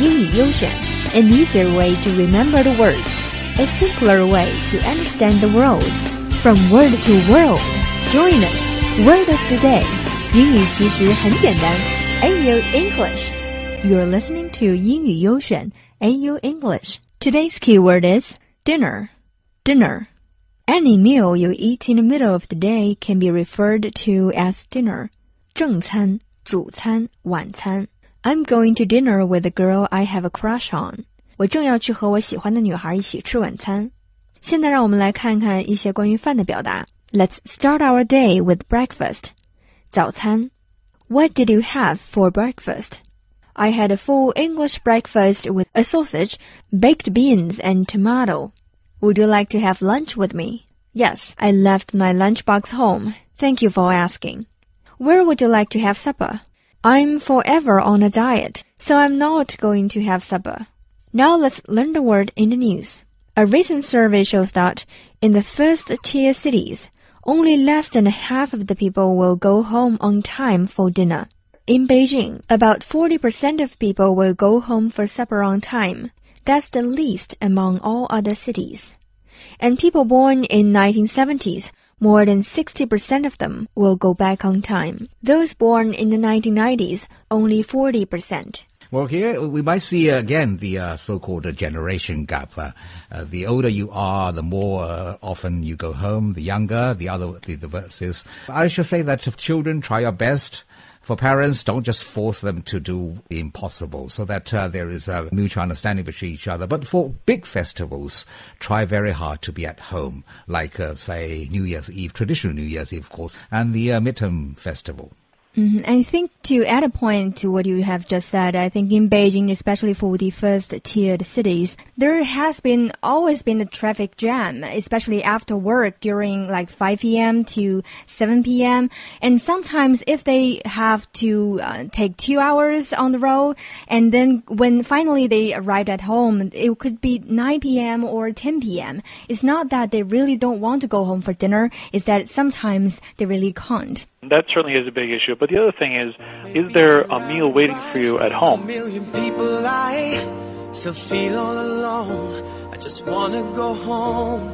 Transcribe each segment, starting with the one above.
英语优选，an easier way to remember the words, a simpler way to understand the world. From word to world, join us. Word of the day，英语其实很简单。AU English. You're listening to 英语优选 AU English. Today's keyword is dinner. Dinner. Any meal you eat in the middle of the day can be referred to as dinner. 正餐、主餐、晚餐。 I'm going to dinner with a girl I have a crush on. 我正要去和我喜欢的女孩一起吃晚餐。现在让我们来看看一些关于饭的表达。Let's start our day with breakfast. 早餐。What did you have for breakfast? I had a full English breakfast with a sausage, baked beans, and tomato. Would you like to have lunch with me? Yes, I left my lunchbox home. Thank you for asking. Where would you like to have supper? I'm forever on a diet, so I'm not going to have supper. Now let's learn the word in the news. A recent survey shows that in the first tier cities, only less than half of the people will go home on time for dinner. In Beijing, about 40% of people will go home for supper on time. That's the least among all other cities. And people born in 1970s more than 60% of them will go back on time. Those born in the 1990s, only 40%. Well, here we might see uh, again the uh, so-called uh, generation gap. Uh, uh, the older you are, the more uh, often you go home. The younger, the other, the, the. I should say that children try your best for parents, don't just force them to do the impossible so that uh, there is a mutual understanding between each other. But for big festivals, try very hard to be at home, like, uh, say, New Year's Eve, traditional New Year's Eve, of course, and the uh, mid-autumn festival. Mm -hmm. I think to add a point to what you have just said, I think in Beijing, especially for the first tiered cities, there has been always been a traffic jam, especially after work during like 5 p.m. to 7 p.m. And sometimes if they have to uh, take two hours on the road, and then when finally they arrive at home, it could be 9 p.m. or 10 p.m. It's not that they really don't want to go home for dinner, it's that sometimes they really can't. That certainly is a big issue. But the other thing is, is there a meal waiting for you at home? still feel all alone. I just wanna go home.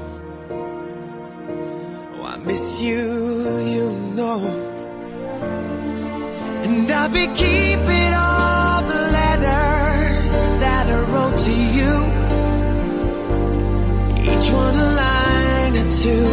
Oh, I miss you, you know. And I'll be keeping all the letters that I wrote to you. Each one a line or two.